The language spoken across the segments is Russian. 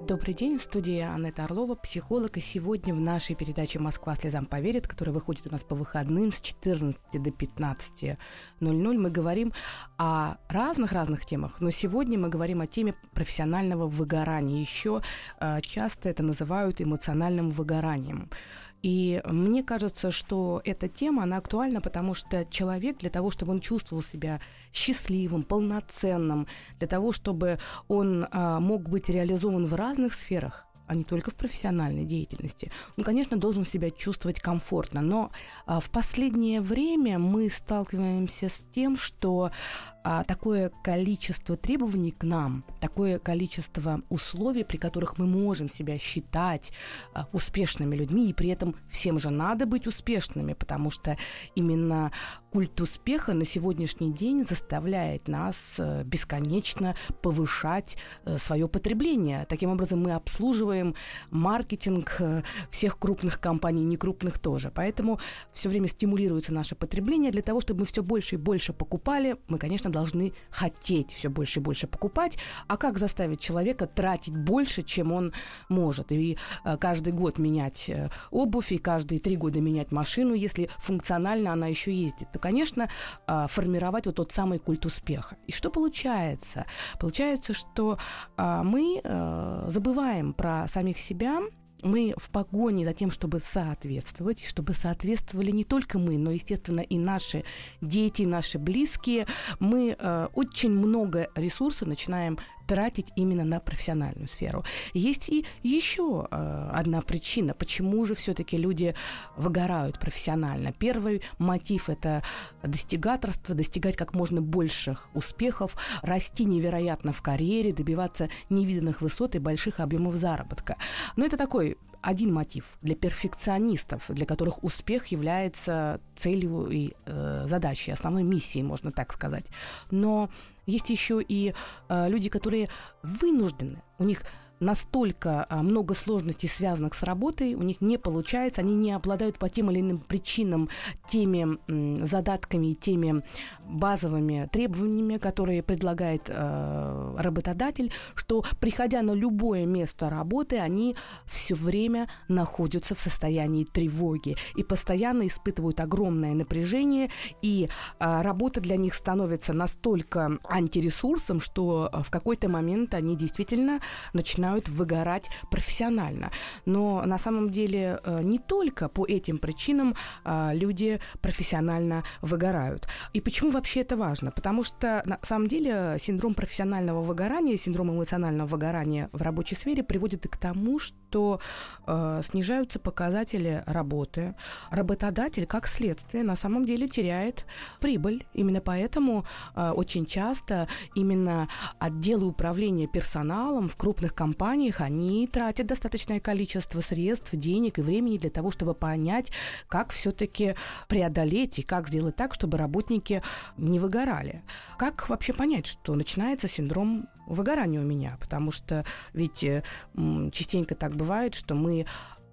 Добрый день, в студии Анетта Орлова, психолог. И сегодня в нашей передаче «Москва слезам поверит», которая выходит у нас по выходным с 14 до 15.00, мы говорим о разных-разных темах. Но сегодня мы говорим о теме профессионального выгорания. Еще э, часто это называют эмоциональным выгоранием. И мне кажется, что эта тема, она актуальна, потому что человек для того, чтобы он чувствовал себя счастливым, полноценным, для того, чтобы он а, мог быть реализован в разных сферах, а не только в профессиональной деятельности. Он, конечно, должен себя чувствовать комфортно, но а, в последнее время мы сталкиваемся с тем, что а, такое количество требований к нам, такое количество условий, при которых мы можем себя считать а, успешными людьми, и при этом всем же надо быть успешными, потому что именно культ успеха на сегодняшний день заставляет нас а, бесконечно повышать а, свое потребление. Таким образом, мы обслуживаем маркетинг а, всех крупных компаний, не крупных тоже. Поэтому все время стимулируется наше потребление для того, чтобы мы все больше и больше покупали. Мы, конечно, должны хотеть все больше и больше покупать. А как заставить человека тратить больше, чем он может? И э, каждый год менять э, обувь, и каждые три года менять машину, если функционально она еще ездит, то, конечно, э, формировать вот тот самый культ успеха. И что получается? Получается, что мы забываем про самих себя, мы в погоне за тем, чтобы соответствовать, чтобы соответствовали не только мы, но, естественно, и наши дети, наши близкие, мы э, очень много ресурсов начинаем тратить именно на профессиональную сферу. Есть и еще э, одна причина, почему же все-таки люди выгорают профессионально. Первый мотив это достигаторство, достигать как можно больших успехов, расти невероятно в карьере, добиваться невиданных высот и больших объемов заработка. Но это такой один мотив для перфекционистов, для которых успех является целью и э, задачей, основной миссией, можно так сказать. Но есть еще и э, люди, которые вынуждены, у них настолько а, много сложностей, связанных с работой, у них не получается, они не обладают по тем или иным причинам теми задатками и теми базовыми требованиями, которые предлагает э, работодатель, что приходя на любое место работы, они все время находятся в состоянии тревоги и постоянно испытывают огромное напряжение, и э, работа для них становится настолько антиресурсом, что в какой-то момент они действительно начинают начинают выгорать профессионально. Но на самом деле э, не только по этим причинам э, люди профессионально выгорают. И почему вообще это важно? Потому что на самом деле синдром профессионального выгорания, синдром эмоционального выгорания в рабочей сфере приводит и к тому, что э, снижаются показатели работы. Работодатель, как следствие, на самом деле теряет прибыль. Именно поэтому очень часто именно отделы управления персоналом в крупных компаниях компаниях они тратят достаточное количество средств, денег и времени для того, чтобы понять, как все-таки преодолеть и как сделать так, чтобы работники не выгорали. Как вообще понять, что начинается синдром выгорания у меня? Потому что ведь частенько так бывает, что мы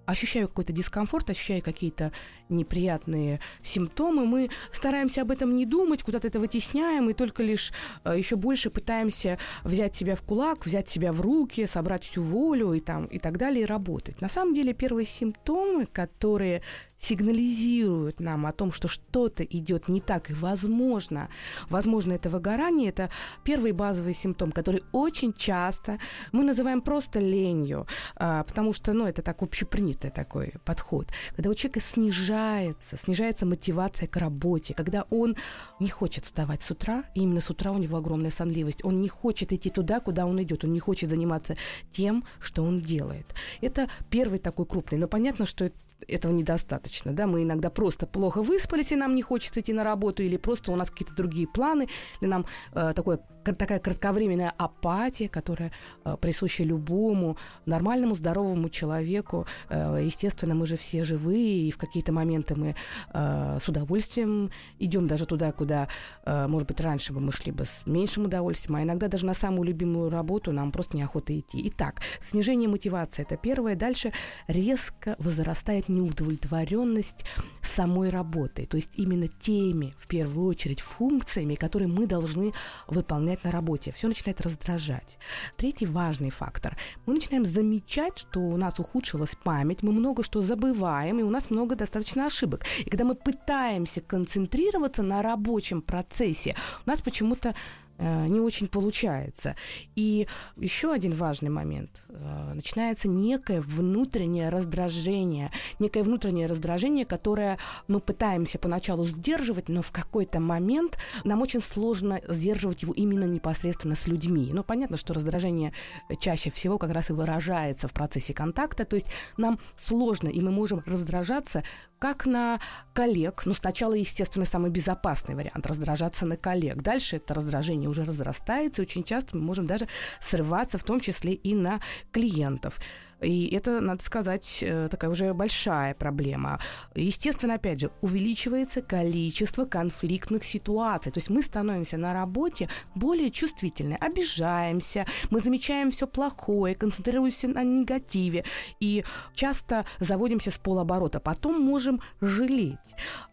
ощущаю какой-то дискомфорт, ощущаю какие-то неприятные симптомы, мы стараемся об этом не думать, куда-то это вытесняем, и только лишь э, еще больше пытаемся взять себя в кулак, взять себя в руки, собрать всю волю и, там, и так далее, и работать. На самом деле первые симптомы, которые сигнализируют нам о том, что что-то идет не так, и возможно, возможно, это выгорание, это первый базовый симптом, который очень часто мы называем просто ленью, а, потому что, ну, это так общепринятый такой подход, когда у человека снижается, снижается мотивация к работе, когда он не хочет вставать с утра, и именно с утра у него огромная сонливость, он не хочет идти туда, куда он идет, он не хочет заниматься тем, что он делает. Это первый такой крупный, но понятно, что этого недостаточно. Да? Мы иногда просто плохо выспались, и нам не хочется идти на работу, или просто у нас какие-то другие планы, или нам э, такое, такая кратковременная апатия, которая э, присуща любому нормальному, здоровому человеку. Э, естественно, мы же все живые, и в какие-то моменты мы э, с удовольствием идем даже туда, куда, э, может быть, раньше бы мы шли бы с меньшим удовольствием, а иногда даже на самую любимую работу нам просто неохота идти. Итак, снижение мотивации – это первое. Дальше резко возрастает неудовлетворенность самой работой, то есть именно теми, в первую очередь, функциями, которые мы должны выполнять на работе. Все начинает раздражать. Третий важный фактор. Мы начинаем замечать, что у нас ухудшилась память, мы много что забываем, и у нас много достаточно ошибок. И когда мы пытаемся концентрироваться на рабочем процессе, у нас почему-то не очень получается. И еще один важный момент. Э, начинается некое внутреннее раздражение. Некое внутреннее раздражение, которое мы пытаемся поначалу сдерживать, но в какой-то момент нам очень сложно сдерживать его именно непосредственно с людьми. Но понятно, что раздражение чаще всего как раз и выражается в процессе контакта. То есть нам сложно, и мы можем раздражаться как на коллег. Ну, сначала, естественно, самый безопасный вариант – раздражаться на коллег. Дальше это раздражение уже разрастается, и очень часто мы можем даже срываться, в том числе и на клиентов. И это, надо сказать, э, такая уже большая проблема. Естественно, опять же, увеличивается количество конфликтных ситуаций. То есть мы становимся на работе более чувствительны, обижаемся, мы замечаем все плохое, концентрируемся на негативе и часто заводимся с полоборота. Потом можем жалеть.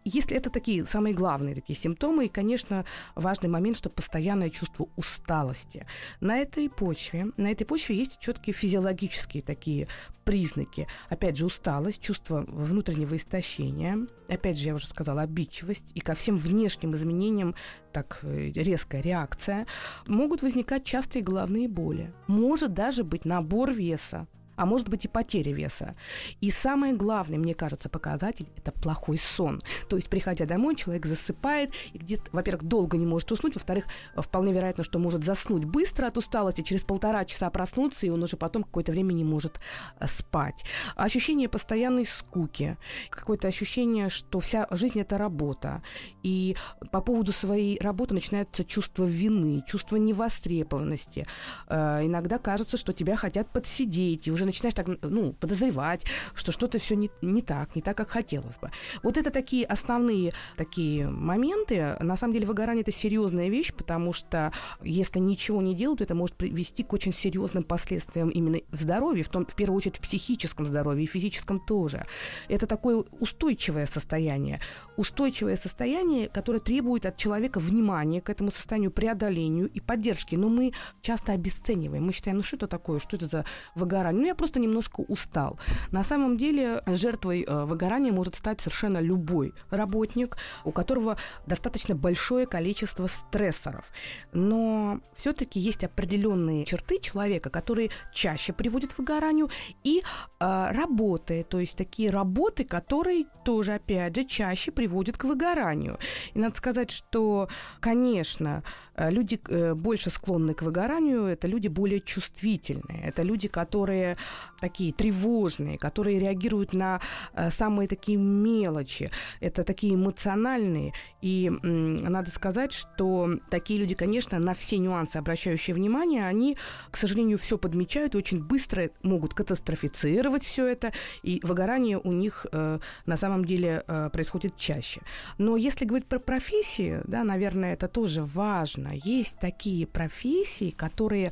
Если это такие самые главные такие симптомы, и, конечно, важный момент, что постоянное чувство усталости. На этой почве, на этой почве есть четкие физиологические такие признаки. Опять же, усталость, чувство внутреннего истощения, опять же, я уже сказала, обидчивость, и ко всем внешним изменениям так э, резкая реакция, могут возникать частые головные боли. Может даже быть набор веса, а может быть и потеря веса. И самый главный, мне кажется, показатель – это плохой сон. То есть, приходя домой, человек засыпает и где-то, во-первых, долго не может уснуть, во-вторых, вполне вероятно, что может заснуть быстро от усталости, через полтора часа проснуться, и он уже потом какое-то время не может э, спать. Ощущение постоянной скуки, какое-то ощущение, что вся жизнь – это работа. И по поводу своей работы начинается чувство вины, чувство невостребованности. Э, иногда кажется, что тебя хотят подсидеть, и уже начинаешь так, ну, подозревать, что что-то все не, не так, не так, как хотелось бы. Вот это такие основные такие моменты. На самом деле выгорание это серьезная вещь, потому что если ничего не делать, то это может привести к очень серьезным последствиям именно в здоровье, в, том, в первую очередь в психическом здоровье и физическом тоже. Это такое устойчивое состояние. Устойчивое состояние, которое требует от человека внимания к этому состоянию, преодолению и поддержки. Но мы часто обесцениваем. Мы считаем, ну что это такое, что это за выгорание? Ну, я просто немножко устал. На самом деле жертвой э, выгорания может стать совершенно любой работник, у которого достаточно большое количество стрессоров. Но все-таки есть определенные черты человека, которые чаще приводят к выгоранию, и э, работы, то есть такие работы, которые тоже, опять же, чаще приводят к выгоранию. И надо сказать, что, конечно, э, люди э, больше склонны к выгоранию, это люди более чувствительные, это люди, которые такие тревожные, которые реагируют на э, самые такие мелочи. Это такие эмоциональные. И надо сказать, что такие люди, конечно, на все нюансы обращающие внимание, они, к сожалению, все подмечают и очень быстро могут катастрофицировать все это. И выгорание у них э, на самом деле э, происходит чаще. Но если говорить про профессии, да, наверное, это тоже важно. Есть такие профессии, которые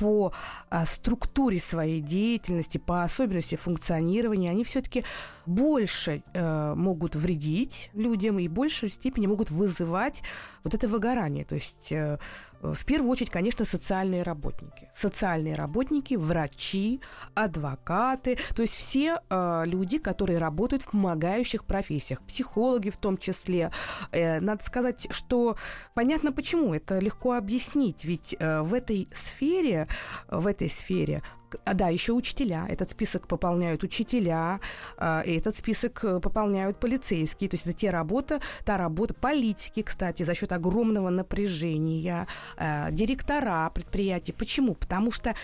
по а, структуре своей деятельности, по особенности функционирования, они все-таки больше э, могут вредить людям и в большей степени могут вызывать вот это выгорание. То есть э, в первую очередь, конечно, социальные работники. Социальные работники, врачи, адвокаты, то есть все э, люди, которые работают в помогающих профессиях, психологи в том числе. Э, надо сказать, что понятно почему, это легко объяснить, ведь э, в этой сфере, в этой сфере а, да, еще учителя. Этот список пополняют учителя, э, и этот список э, пополняют полицейские. То есть это те работа, та работа, политики, кстати, за счет огромного напряжения, э, директора предприятий. Почему? Потому что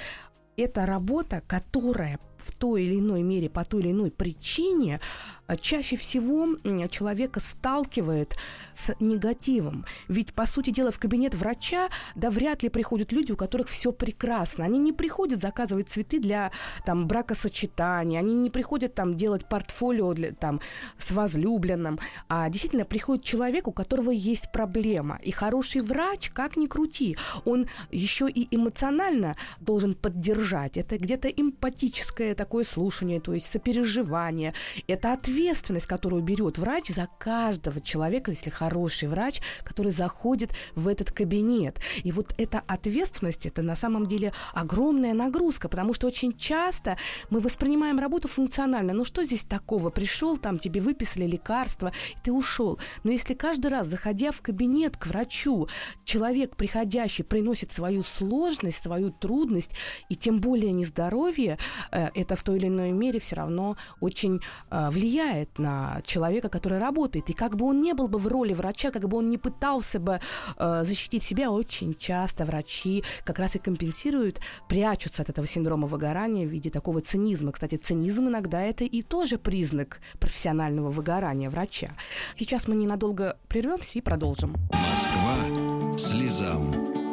это работа, которая в той или иной мере, по той или иной причине, а, чаще всего человека сталкивает с негативом. Ведь, по сути дела, в кабинет врача, да, вряд ли приходят люди, у которых все прекрасно. Они не приходят заказывать цветы для там, бракосочетания, они не приходят там делать портфолио для, там, с возлюбленным, а действительно приходит человек, у которого есть проблема. И хороший врач, как ни крути, он еще и эмоционально должен поддержать. Это где-то эмпатическое такое слушание, то есть сопереживание. Это ответственность, которую берет врач за каждого человека, если хороший врач, который заходит в этот кабинет. И вот эта ответственность, это на самом деле огромная нагрузка, потому что очень часто мы воспринимаем работу функционально. Ну что здесь такого? Пришел, там тебе выписали лекарства, и ты ушел. Но если каждый раз, заходя в кабинет к врачу, человек, приходящий, приносит свою сложность, свою трудность, и тем более нездоровье, э, это в той или иной мере все равно очень э, влияет на человека, который работает. И как бы он не был бы в роли врача, как бы он не пытался бы э, защитить себя, очень часто врачи как раз и компенсируют, прячутся от этого синдрома выгорания в виде такого цинизма. Кстати, цинизм иногда это и тоже признак профессионального выгорания врача. Сейчас мы ненадолго прервемся и продолжим. Москва слезам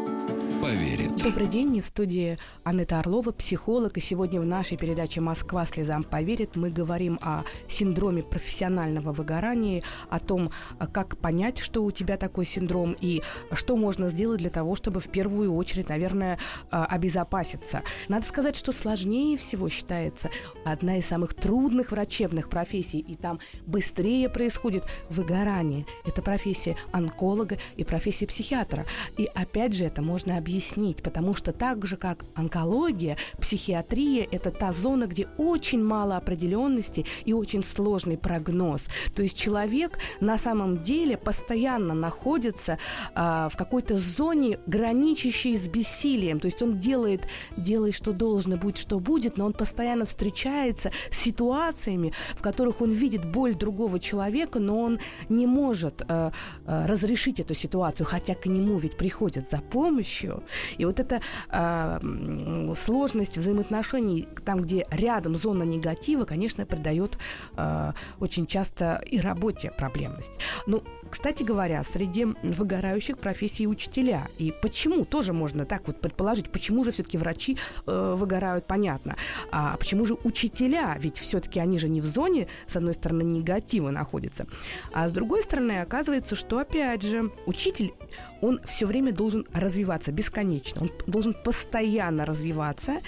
поверит. Добрый день, в студии Анетта Орлова, психолог, и сегодня в нашей передаче «Москва слезам поверит» мы говорим о синдроме профессионального выгорания, о том, как понять, что у тебя такой синдром, и что можно сделать для того, чтобы в первую очередь, наверное, обезопаситься. Надо сказать, что сложнее всего считается одна из самых трудных врачебных профессий, и там быстрее происходит выгорание. Это профессия онколога и профессия психиатра. И опять же, это можно объяснить объяснить, потому что так же, как онкология, психиатрия – это та зона, где очень мало определенности и очень сложный прогноз. То есть человек на самом деле постоянно находится а, в какой-то зоне, граничащей с бессилием. То есть он делает, делает, что должно, будет, что будет, но он постоянно встречается с ситуациями, в которых он видит боль другого человека, но он не может а, а, разрешить эту ситуацию, хотя к нему ведь приходят за помощью. И вот эта э, сложность взаимоотношений, там, где рядом зона негатива, конечно, придает э, очень часто и работе проблемность. Ну, кстати говоря, среди выгорающих профессий учителя. И почему тоже можно так вот предположить, почему же все-таки врачи э, выгорают, понятно. А почему же учителя? Ведь все-таки они же не в зоне, с одной стороны, негатива находятся. А с другой стороны, оказывается, что, опять же, учитель, он все время должен развиваться бесконечно. Он должен постоянно развиваться,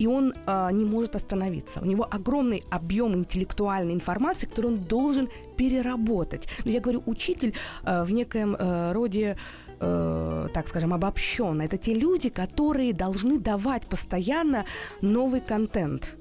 и он э, не может остановиться. У него огромный объем интеллектуальной информации, который он должен переработать. Но я говорю, учитель э, в некоем э, роде э, так скажем, обобщенно. Это те люди, которые должны давать постоянно новый контент.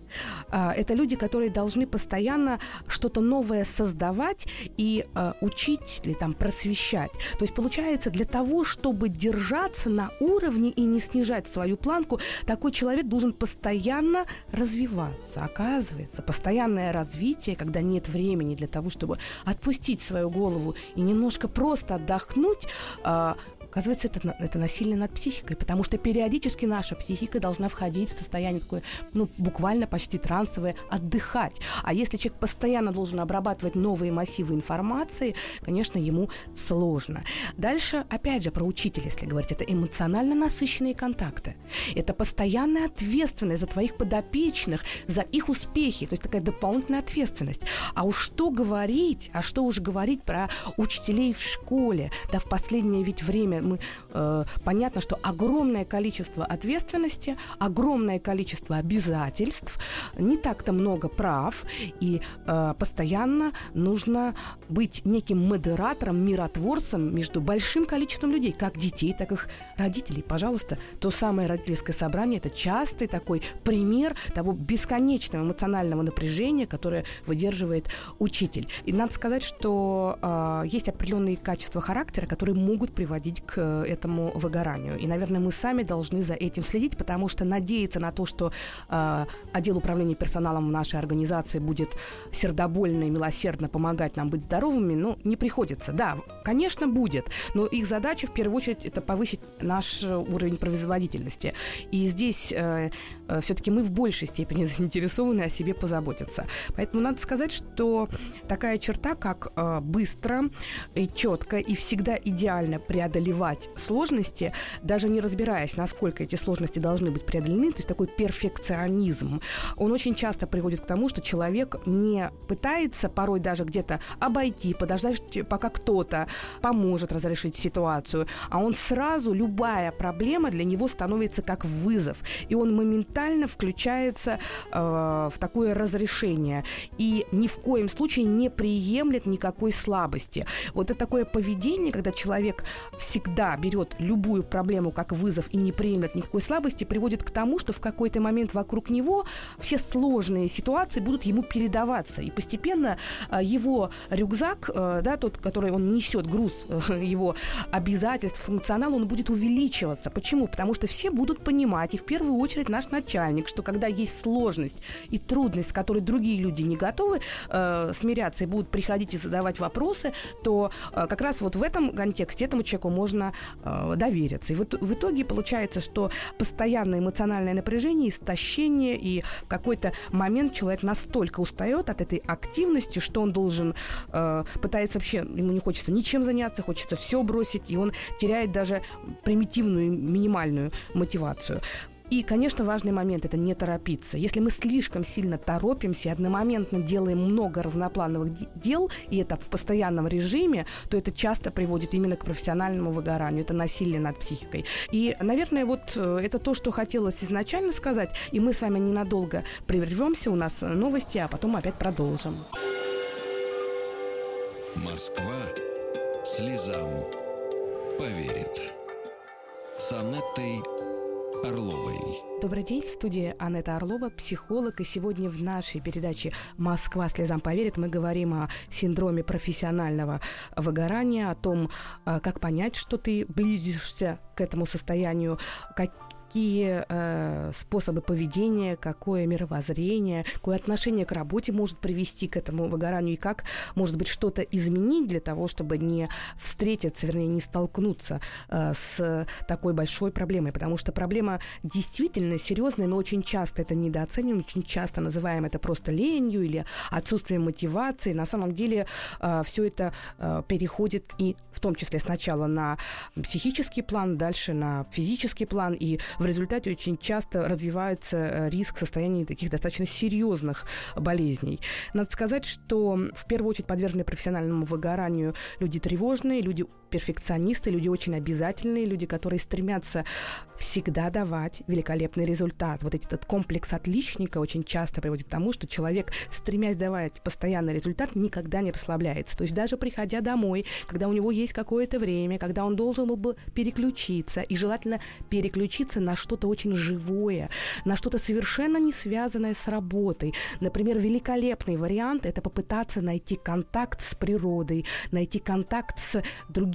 А, это люди, которые должны постоянно что-то новое создавать и э, учить или там просвещать. То есть получается, для того, чтобы держаться на уровне и не снижать свою планку, такой человек должен постоянно развиваться. Оказывается, постоянное развитие, когда нет времени для того, чтобы отпустить свою голову и немножко просто отдохнуть, э, Оказывается, это, это насилие над психикой, потому что периодически наша психика должна входить в состояние такое, ну, буквально почти трансовое, отдыхать. А если человек постоянно должен обрабатывать новые массивы информации, конечно, ему сложно. Дальше, опять же, про учителя, если говорить, это эмоционально насыщенные контакты. Это постоянная ответственность за твоих подопечных, за их успехи, то есть такая дополнительная ответственность. А уж что говорить, а что уж говорить про учителей в школе, да, в последнее ведь время мы, э, понятно, что огромное количество ответственности, огромное количество обязательств, не так-то много прав, и э, постоянно нужно быть неким модератором, миротворцем между большим количеством людей, как детей, так и их родителей. Пожалуйста, то самое родительское собрание – это частый такой пример того бесконечного эмоционального напряжения, которое выдерживает учитель. И надо сказать, что э, есть определенные качества характера, которые могут приводить к к этому выгоранию. И, наверное, мы сами должны за этим следить, потому что надеяться на то, что э, отдел управления персоналом нашей организации будет сердобольно и милосердно помогать нам быть здоровыми, ну, не приходится. Да, конечно, будет, но их задача в первую очередь это повысить наш уровень производительности. И здесь э, э, все-таки мы в большей степени заинтересованы о себе позаботиться. Поэтому надо сказать, что такая черта, как э, быстро и четко и всегда идеально преодолевать сложности, даже не разбираясь, насколько эти сложности должны быть преодолены, то есть такой перфекционизм, он очень часто приводит к тому, что человек не пытается порой даже где-то обойти, подождать, пока кто-то поможет разрешить ситуацию, а он сразу, любая проблема для него становится как вызов, и он моментально включается э, в такое разрешение и ни в коем случае не приемлет никакой слабости. Вот это такое поведение, когда человек всегда берет любую проблему как вызов и не приемлет никакой слабости, приводит к тому, что в какой-то момент вокруг него все сложные ситуации будут ему передаваться. И постепенно э, его рюкзак, э, да, тот, который он несет, груз его обязательств, функционал, он будет увеличиваться. Почему? Потому что все будут понимать, и в первую очередь наш начальник, что когда есть сложность и трудность, с которой другие люди не готовы э, смиряться и будут приходить и задавать вопросы, то э, как раз вот в этом контексте этому человеку можно э, довериться. И вот в итоге получается, что постоянное эмоциональное напряжение, истощение, и в какой-то момент человек настолько устает от этой активности, что он должен э, пытается вообще, ему не хочется ничем заняться, хочется все бросить, и он теряет даже примитивную минимальную мотивацию. И, конечно, важный момент – это не торопиться. Если мы слишком сильно торопимся и одномоментно делаем много разноплановых дел, и это в постоянном режиме, то это часто приводит именно к профессиональному выгоранию. Это насилие над психикой. И, наверное, вот э, это то, что хотелось изначально сказать. И мы с вами ненадолго прервемся. У нас новости, а потом опять продолжим. Москва слезам поверит. С Анеттой Орловой. Добрый день, в студии Анетта Орлова, психолог. И сегодня в нашей передаче «Москва слезам поверит» мы говорим о синдроме профессионального выгорания, о том, э, как понять, что ты близишься к этому состоянию, как какие э, способы поведения, какое мировоззрение, какое отношение к работе может привести к этому выгоранию, и как, может быть, что-то изменить для того, чтобы не встретиться, вернее, не столкнуться э, с такой большой проблемой. Потому что проблема действительно серьезная, мы очень часто это недооцениваем, очень часто называем это просто ленью или отсутствием мотивации. На самом деле э, все это переходит и в том числе сначала на психический план, дальше на физический план, и в результате очень часто развивается э, риск состояния таких достаточно серьезных болезней. Надо сказать, что в первую очередь подвержены профессиональному выгоранию люди тревожные, люди перфекционисты, люди очень обязательные, люди, которые стремятся всегда давать великолепный результат. Вот этот комплекс отличника очень часто приводит к тому, что человек, стремясь давать постоянный результат, никогда не расслабляется. То есть даже приходя домой, когда у него есть какое-то время, когда он должен был бы переключиться, и желательно переключиться на что-то очень живое, на что-то совершенно не связанное с работой. Например, великолепный вариант – это попытаться найти контакт с природой, найти контакт с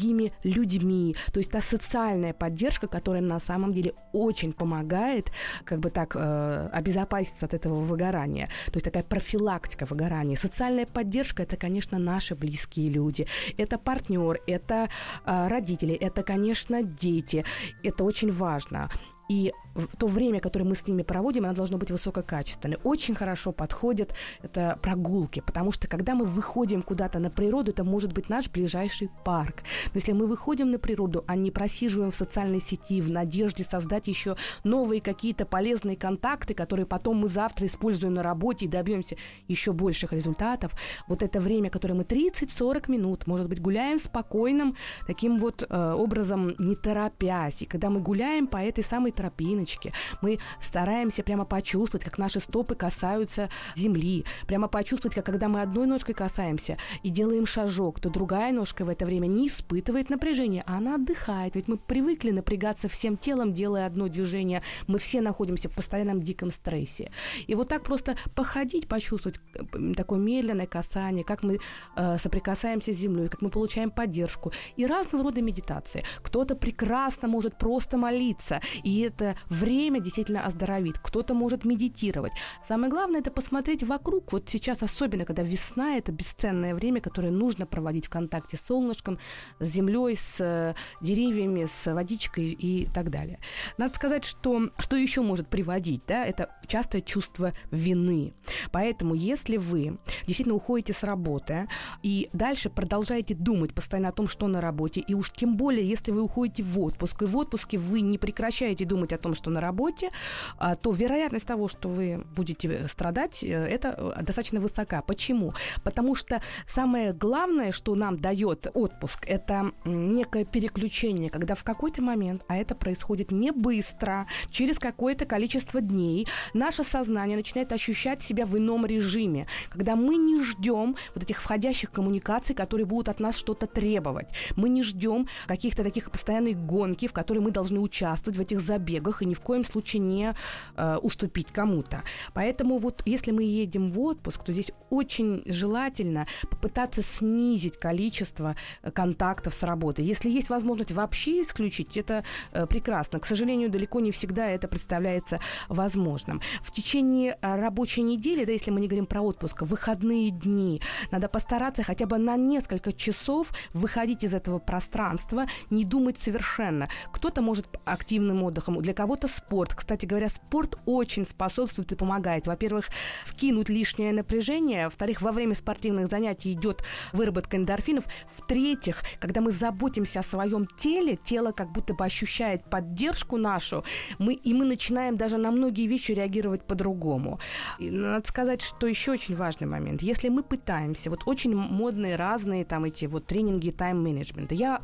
другими людьми. То есть та социальная поддержка, которая на самом деле очень помогает как бы так э, обезопаситься от этого выгорания. То есть такая профилактика выгорания. Социальная поддержка – это, конечно, наши близкие люди. Это партнер, это э, родители, это, конечно, дети. Это очень важно. И то время, которое мы с ними проводим, оно должно быть высококачественное. Очень хорошо подходят это прогулки, потому что когда мы выходим куда-то на природу, это может быть наш ближайший парк. Но если мы выходим на природу, а не просиживаем в социальной сети в надежде создать еще новые какие-то полезные контакты, которые потом мы завтра используем на работе и добьемся еще больших результатов, вот это время, которое мы 30-40 минут, может быть, гуляем спокойным таким вот э, образом, не торопясь, и когда мы гуляем по этой самой тропиночке, мы стараемся прямо почувствовать, как наши стопы касаются земли, прямо почувствовать, как когда мы одной ножкой касаемся и делаем шажок, то другая ножка в это время не испытывает напряжения, а она отдыхает. Ведь мы привыкли напрягаться всем телом, делая одно движение. Мы все находимся в постоянном диком стрессе. И вот так просто походить, почувствовать э, такое медленное касание, как мы э, соприкасаемся с землей, как мы получаем поддержку. И разного рода медитации. Кто-то прекрасно может просто молиться, и это время действительно оздоровит. Кто-то может медитировать. Самое главное это посмотреть вокруг. Вот сейчас, особенно когда весна, это бесценное время, которое нужно проводить в контакте с солнышком, с землей, с э, деревьями, с водичкой и так далее. Надо сказать, что что еще может приводить, да, это частое чувство вины. Поэтому, если вы действительно уходите с работы и дальше продолжаете думать постоянно о том, что на работе, и уж тем более, если вы уходите в отпуск, и в отпуске вы не прекращаете думать о том, что на работе, а, то вероятность того, что вы будете страдать, э, это э, достаточно высока. Почему? Потому что самое главное, что нам дает отпуск, это некое переключение, когда в какой-то момент, а это происходит не быстро, через какое-то количество дней, наше сознание начинает ощущать себя в ином режиме, когда мы не ждем вот этих входящих коммуникаций, которые будут от нас что-то требовать. Мы не ждем каких-то таких постоянной гонки, в которой мы должны участвовать в этих забегах и ни в коем случае не э, уступить кому-то. Поэтому вот если мы едем в отпуск, то здесь очень желательно попытаться снизить количество э, контактов с работой. Если есть возможность вообще исключить, это э, прекрасно. К сожалению, далеко не всегда это представляется возможным. В течение э, рабочей недели, да, если мы не говорим про отпуск, выходные дни, надо постараться хотя бы на несколько часов выходить из этого пространства, не думать совершенно. Кто-то может активным отдыхом, для кого-то спорт. Кстати говоря, спорт очень способствует и помогает. Во-первых, скинуть лишнее напряжение, во-вторых, во время спортивных занятий идет выработка эндорфинов, в-третьих, когда мы заботимся о своем теле, тело как будто бы ощущает поддержку нашу, мы, и мы начинаем даже на многие вещи реагировать по-другому. И надо сказать, что еще очень важный момент. Если мы пытаемся, вот очень модные разные там эти вот тренинги тайм-менеджмента, я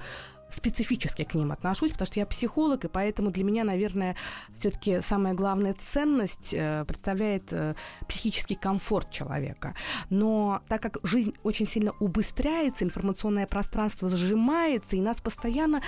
специфически к ним отношусь, потому что я психолог, и поэтому для меня, наверное, все-таки самая главная ценность э, представляет э, психический комфорт человека. Но так как жизнь очень сильно убыстряется, информационное пространство сжимается, и нас постоянно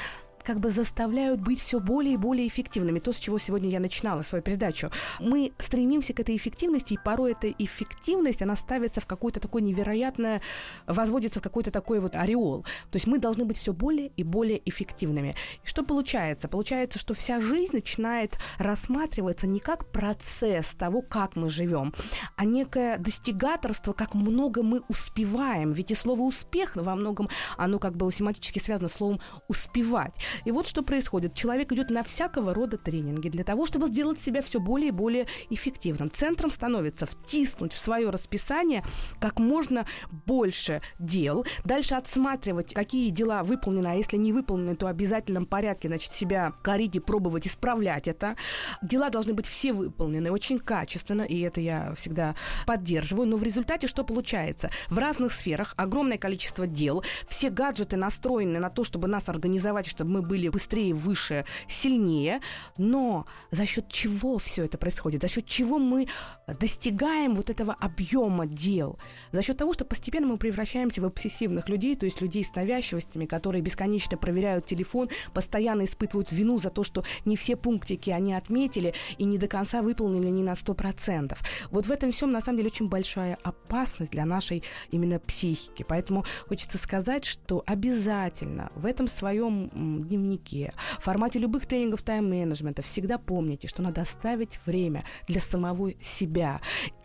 как бы заставляют быть все более и более эффективными. То, с чего сегодня я начинала свою передачу. Мы стремимся к этой эффективности, и порой эта эффективность, она ставится в какое-то такое невероятное, возводится в какой-то такой вот ореол. То есть мы должны быть все более и более эффективными. И что получается? Получается, что вся жизнь начинает рассматриваться не как процесс того, как мы живем, а некое достигаторство, как много мы успеваем. Ведь и слово успех во многом, оно как бы семантически связано с словом успевать. И вот что происходит. Человек идет на всякого рода тренинги для того, чтобы сделать себя все более и более эффективным. Центром становится втиснуть в свое расписание как можно больше дел, дальше отсматривать, какие дела выполнены, а если не выполнены, то в обязательном порядке, значит, себя корить и пробовать исправлять это. Дела должны быть все выполнены очень качественно, и это я всегда поддерживаю. Но в результате что получается? В разных сферах огромное количество дел, все гаджеты настроены на то, чтобы нас организовать, чтобы мы были быстрее, выше, сильнее. Но за счет чего все это происходит? За счет чего мы достигаем вот этого объема дел? За счет того, что постепенно мы превращаемся в обсессивных людей, то есть людей с навязчивостями, которые бесконечно проверяют телефон, постоянно испытывают вину за то, что не все пунктики они отметили и не до конца выполнили не на 100%. Вот в этом всем, на самом деле, очень большая опасность для нашей именно психики. Поэтому хочется сказать, что обязательно в этом своем дневнике, в формате любых тренингов тайм-менеджмента всегда помните, что надо оставить время для самого себя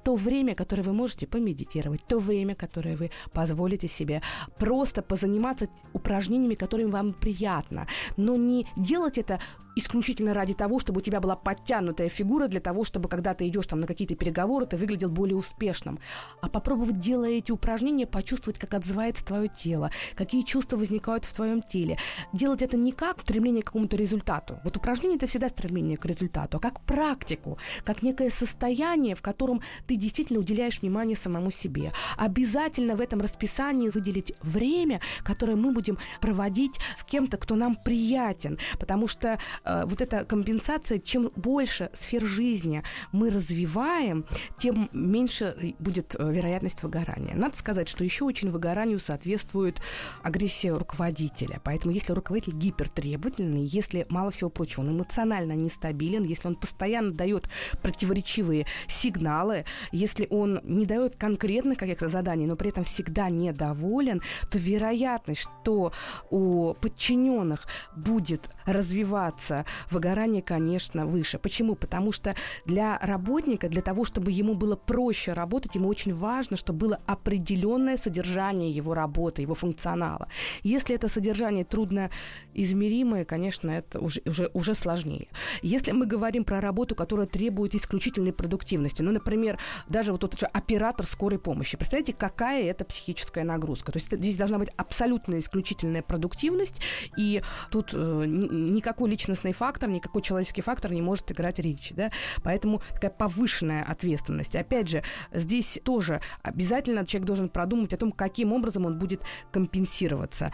то время, которое вы можете помедитировать, то время, которое вы позволите себе просто позаниматься упражнениями, которыми вам приятно, но не делать это исключительно ради того, чтобы у тебя была подтянутая фигура для того, чтобы когда ты идешь там на какие-то переговоры, ты выглядел более успешным. А попробовать, делая эти упражнения, почувствовать, как отзывается твое тело, какие чувства возникают в твоем теле. Делать это не как стремление к какому-то результату. Вот упражнение это всегда стремление к результату, а как практику, как некое состояние, в котором ты действительно уделяешь внимание самому себе. Обязательно в этом расписании выделить время, которое мы будем проводить с кем-то, кто нам приятен, потому что э, вот эта компенсация, чем больше сфер жизни мы развиваем, тем меньше будет э, вероятность выгорания. Надо сказать, что еще очень выгоранию соответствует агрессия руководителя. Поэтому если руководитель гипертребовательный, если, мало всего прочего, он эмоционально нестабилен, если он постоянно дает противоречивые сигналы, если он не дает конкретных каких-то заданий, но при этом всегда недоволен, то вероятность, что у подчиненных будет развиваться выгорание, конечно, выше. Почему? Потому что для работника, для того, чтобы ему было проще работать, ему очень важно, чтобы было определенное содержание его работы, его функционала. Если это содержание трудно измеримое, конечно, это уже, уже, уже сложнее. Если мы говорим про работу, которая требует исключительной продуктивности, ну, например, даже вот тот же оператор скорой помощи, представляете, какая это психическая нагрузка. То есть здесь должна быть абсолютно исключительная продуктивность, и тут э, никакой личностный фактор, никакой человеческий фактор не может играть речи. Да? Поэтому такая повышенная ответственность. Опять же, здесь тоже обязательно человек должен продумать о том, каким образом он будет компенсироваться,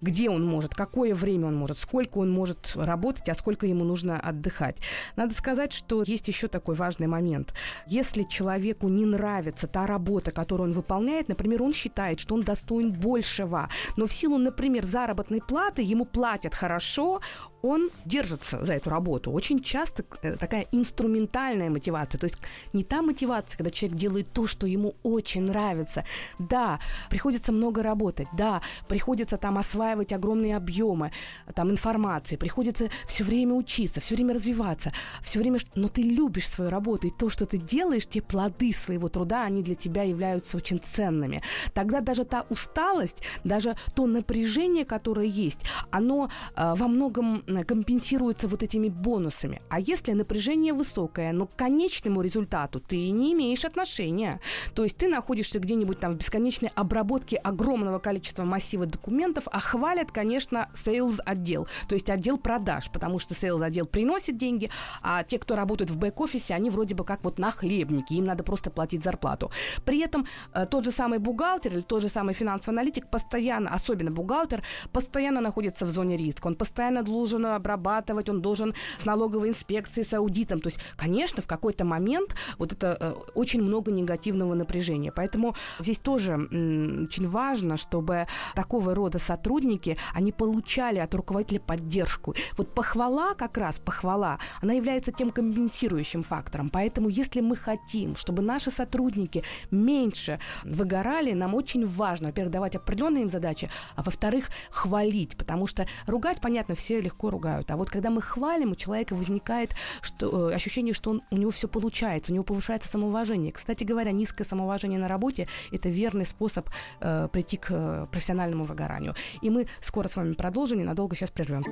где он может, какое время он может, сколько он может работать, а сколько ему нужно отдыхать. Надо сказать, что есть еще такой важный момент. Если человеку не нравится та работа, которую он выполняет, например, он считает, что он достоин большего, но в силу, например, заработной платы ему платят хорошо, он держится за эту работу. Очень часто э, такая инструментальная мотивация, то есть не та мотивация, когда человек делает то, что ему очень нравится. Да, приходится много работать, да, приходится там осваивать огромные объемы там информации, приходится все время учиться, все время развиваться, все время, но ты любишь свою работу, и то, что ты делаешь, те плоды своего труда, они для тебя являются очень ценными. Тогда даже та усталость, даже то напряжение, которое есть, оно э, во многом компенсируется вот этими бонусами. А если напряжение высокое, но к конечному результату ты не имеешь отношения, то есть ты находишься где-нибудь там в бесконечной обработке огромного количества массива документов, а хвалят, конечно, sales отдел, то есть отдел продаж, потому что sales отдел приносит деньги, а те, кто работают в бэк-офисе, они вроде бы как вот нахлебники, им надо просто платить зарплату. При этом э, тот же самый бухгалтер или тот же самый финансовый аналитик постоянно, особенно бухгалтер, постоянно находится в зоне риска, он постоянно должен должен обрабатывать, он должен с налоговой инспекцией, с аудитом. То есть, конечно, в какой-то момент вот это э, очень много негативного напряжения. Поэтому здесь тоже очень важно, чтобы такого рода сотрудники, они получали от руководителя поддержку. Вот похвала как раз, похвала, она является тем компенсирующим фактором. Поэтому если мы хотим, чтобы наши сотрудники меньше выгорали, нам очень важно, во-первых, давать определенные им задачи, а во-вторых, хвалить, потому что ругать, понятно, все легко ругают. А вот когда мы хвалим, у человека возникает что, э, ощущение, что он, у него все получается, у него повышается самоуважение. Кстати говоря, низкое самоуважение на работе – это верный способ э, прийти к э, профессиональному выгоранию. И мы скоро с вами продолжим, ненадолго сейчас прервем.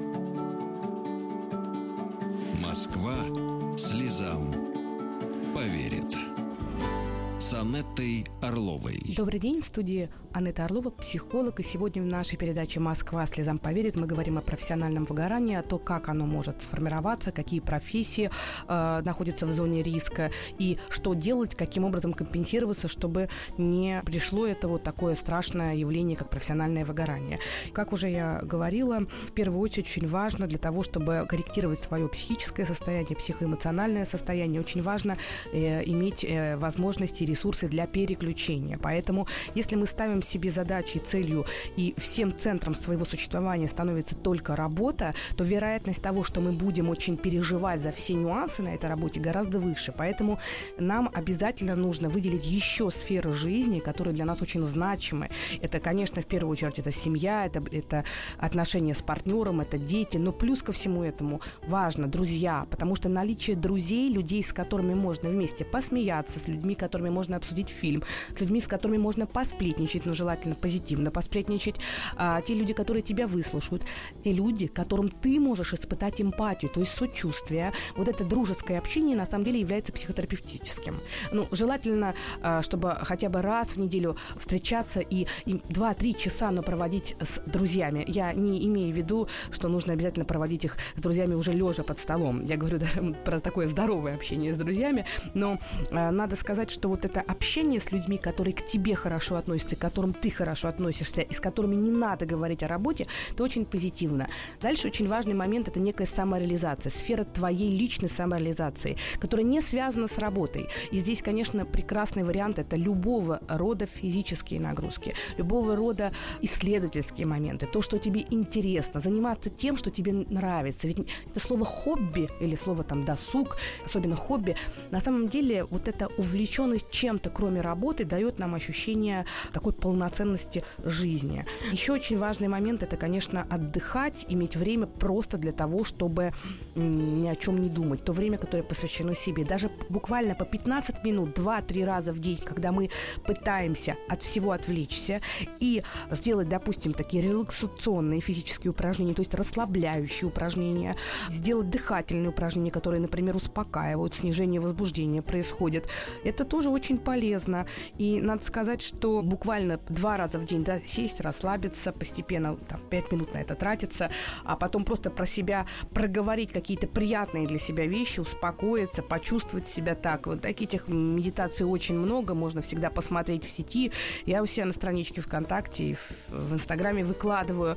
Москва слезам поверит с Анеттой Орловой. Добрый день, в студии Анетта Орлова, психолог. И сегодня в нашей передаче «Москва слезам поверит» мы говорим о профессиональном выгорании, о том, как оно может сформироваться, какие профессии э, находятся в зоне риска и что делать, каким образом компенсироваться, чтобы не пришло это вот такое страшное явление, как профессиональное выгорание. Как уже я говорила, в первую очередь очень важно для того, чтобы корректировать свое психическое состояние, психоэмоциональное состояние, очень важно э, иметь э, возможности и ресурсы для переключения. Поэтому, если мы ставим себе задачей, целью и всем центром своего существования становится только работа, то вероятность того, что мы будем очень переживать за все нюансы на этой работе, гораздо выше. Поэтому нам обязательно нужно выделить еще сферы жизни, которые для нас очень значимы. Это, конечно, в первую очередь, это семья, это, это отношения с партнером, это дети, но плюс ко всему этому важно друзья, потому что наличие друзей, людей, с которыми можно вместе посмеяться, с людьми, которыми можно можно обсудить фильм, с людьми, с которыми можно посплетничать, но желательно позитивно посплетничать, а, те люди, которые тебя выслушают, те люди, которым ты можешь испытать эмпатию, то есть сочувствие. Вот это дружеское общение на самом деле является психотерапевтическим. Ну, желательно, а, чтобы хотя бы раз в неделю встречаться и, и 2-3 часа, но проводить с друзьями. Я не имею в виду, что нужно обязательно проводить их с друзьями уже лежа под столом. Я говорю даже про такое здоровое общение с друзьями, но э, надо сказать, что вот это общение с людьми, которые к тебе хорошо относятся, к которым ты хорошо относишься и с которыми не надо говорить о работе, это очень позитивно. Дальше очень важный момент – это некая самореализация, сфера твоей личной самореализации, которая не связана с работой. И здесь, конечно, прекрасный вариант – это любого рода физические нагрузки, любого рода исследовательские моменты, то, что тебе интересно, заниматься тем, что тебе нравится. Ведь это слово «хобби» или слово там «досуг», особенно «хобби», на самом деле вот эта увлеченность чем-то, кроме работы, дает нам ощущение такой полноценности жизни. Еще очень важный момент – это, конечно, отдыхать, иметь время просто для того, чтобы ни о чем не думать. То время, которое посвящено себе. Даже буквально по 15 минут, 2-3 раза в день, когда мы пытаемся от всего отвлечься и сделать, допустим, такие релаксационные физические упражнения, то есть расслабляющие упражнения, сделать дыхательные упражнения, которые, например, успокаивают, снижение возбуждения происходит. Это тоже очень полезно. И надо сказать, что буквально два раза в день да, сесть, расслабиться, постепенно там, 5 минут на это тратится, а потом просто про себя проговорить какие-то приятные для себя вещи, успокоиться, почувствовать себя так. Вот таких медитаций очень много, можно всегда посмотреть в сети. Я у себя на страничке ВКонтакте и в Инстаграме выкладываю.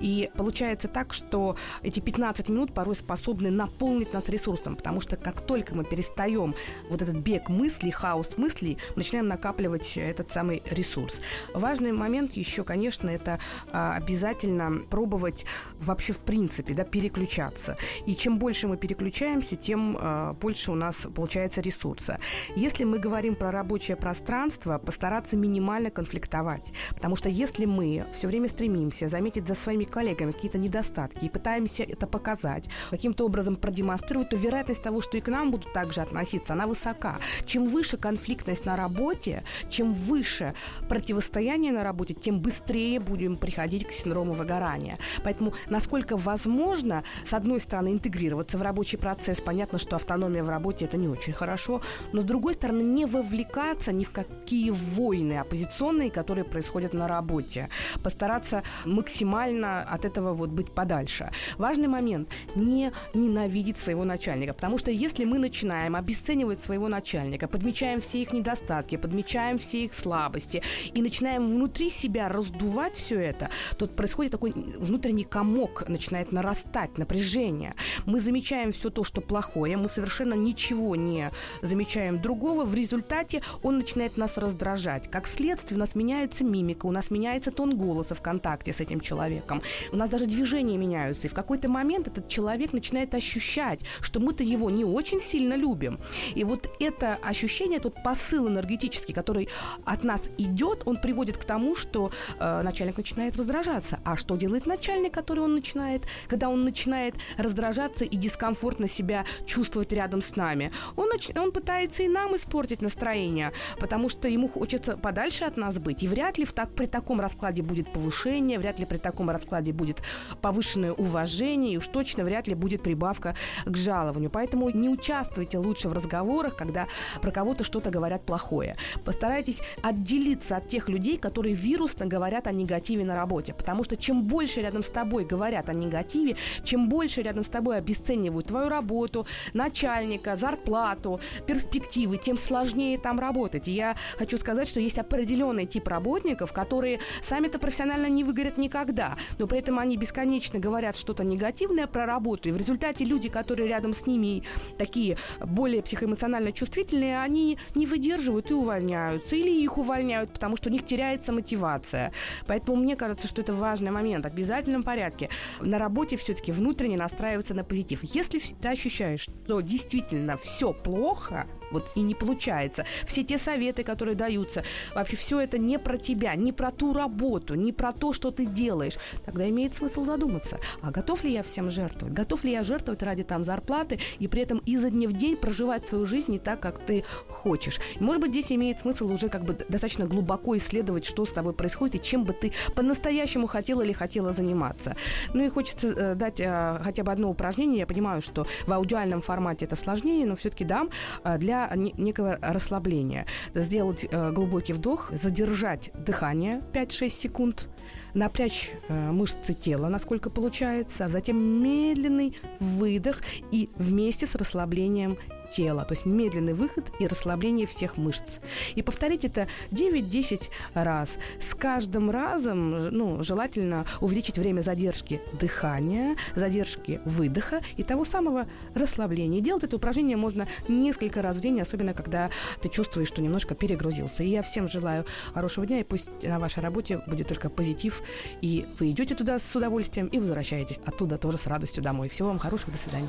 И получается так, что эти 15 минут порой способны наполнить нас ресурсом, потому что как только мы перестаем вот этот бег мыслей, хаос мыслей, мы начинаем накапливать этот самый ресурс. Важный момент еще, конечно, это а, обязательно пробовать вообще в принципе, да, переключаться. И чем больше мы переключаемся, тем а, больше у нас получается ресурса. Если мы говорим про рабочее пространство, постараться минимально конфликтовать. Потому что если мы все время стремимся заметить за своими коллегами какие-то недостатки и пытаемся это показать, каким-то образом продемонстрировать, то вероятность того, что и к нам будут также относиться, она высока. Чем выше конфликтность на работе, чем выше противостояние на работе, тем быстрее будем приходить к синдрому выгорания. Поэтому, насколько возможно, с одной стороны, интегрироваться в рабочий процесс, понятно, что автономия в работе это не очень хорошо, но с другой стороны, не вовлекаться ни в какие войны оппозиционные, которые происходят на работе. Постараться максимально от этого вот быть подальше. Важный момент – не ненавидеть своего начальника, потому что если мы начинаем обесценивать своего начальника, подмечаем все их недостатки, подмечаем все их слабости и начинаем внутри себя раздувать все это, то происходит такой внутренний комок, начинает нарастать напряжение. Мы замечаем все то, что плохое, мы совершенно ничего не замечаем другого, в результате он начинает нас раздражать. Как следствие у нас меняется мимика, у нас меняется тон голоса в контакте с этим человеком, у нас даже движения меняются, и в какой-то момент этот человек начинает ощущать, что мы-то его не очень сильно любим. И вот это ощущение, тот посыл энергетический, который от нас идет, он приводит к тому, что э, начальник начинает раздражаться. А что делает начальник, который он начинает, когда он начинает раздражаться и дискомфортно себя чувствовать рядом с нами? Он, нач... он пытается и нам испортить настроение, потому что ему хочется подальше от нас быть. И вряд ли в так, при таком раскладе будет повышение, вряд ли при таком раскладе будет повышенное уважение, и уж точно вряд ли будет прибавка к жалованию. Поэтому не участвуйте лучше в разговорах, когда про кого-то что-то говорят плохое. Постарайтесь отделиться от тех людей, которые вирусно говорят о негативе на работе. Потому что чем больше рядом с тобой говорят о негативе, чем больше рядом с тобой обесценивают твою работу, начальника, зарплату, перспективы, тем сложнее там работать. И я хочу сказать, что есть определенный тип работников, которые сами-то профессионально не выгорят никогда, но при этом они бесконечно говорят что-то негативное про работу, и в результате люди, которые рядом с ними такие более психоэмоционально чувствительные, они не выдерживают и увольняются, или их увольняют, потому что у них теряется мотивация. Поэтому мне кажется, что это важный момент. В обязательном порядке на работе все-таки внутренне настраиваться на позитив. Если ты ощущаешь, что действительно все плохо, вот и не получается. Все те советы, которые даются, вообще все это не про тебя, не про ту работу, не про то, что ты делаешь. Тогда имеет смысл задуматься, а готов ли я всем жертвовать? Готов ли я жертвовать ради там зарплаты и при этом изо дня в день проживать свою жизнь не так, как ты хочешь? может быть, здесь имеет смысл уже как бы достаточно глубоко исследовать, что с тобой происходит и чем бы ты по-настоящему хотела или хотела заниматься. Ну и хочется э, дать э, хотя бы одно упражнение. Я понимаю, что в аудиальном формате это сложнее, но все-таки дам э, для не- некого расслабления. Сделать э, глубокий вдох, задержать дыхание 5-6 секунд, напрячь э, мышцы тела, насколько получается, а затем медленный выдох и вместе с расслаблением тела, то есть медленный выход и расслабление всех мышц. И повторить это 9-10 раз. С каждым разом ну, желательно увеличить время задержки дыхания, задержки выдоха и того самого расслабления. И делать это упражнение можно несколько раз в день, особенно когда ты чувствуешь, что немножко перегрузился. И я всем желаю хорошего дня, и пусть на вашей работе будет только позитив, и вы идете туда с удовольствием и возвращаетесь оттуда тоже с радостью домой. Всего вам хорошего, до свидания.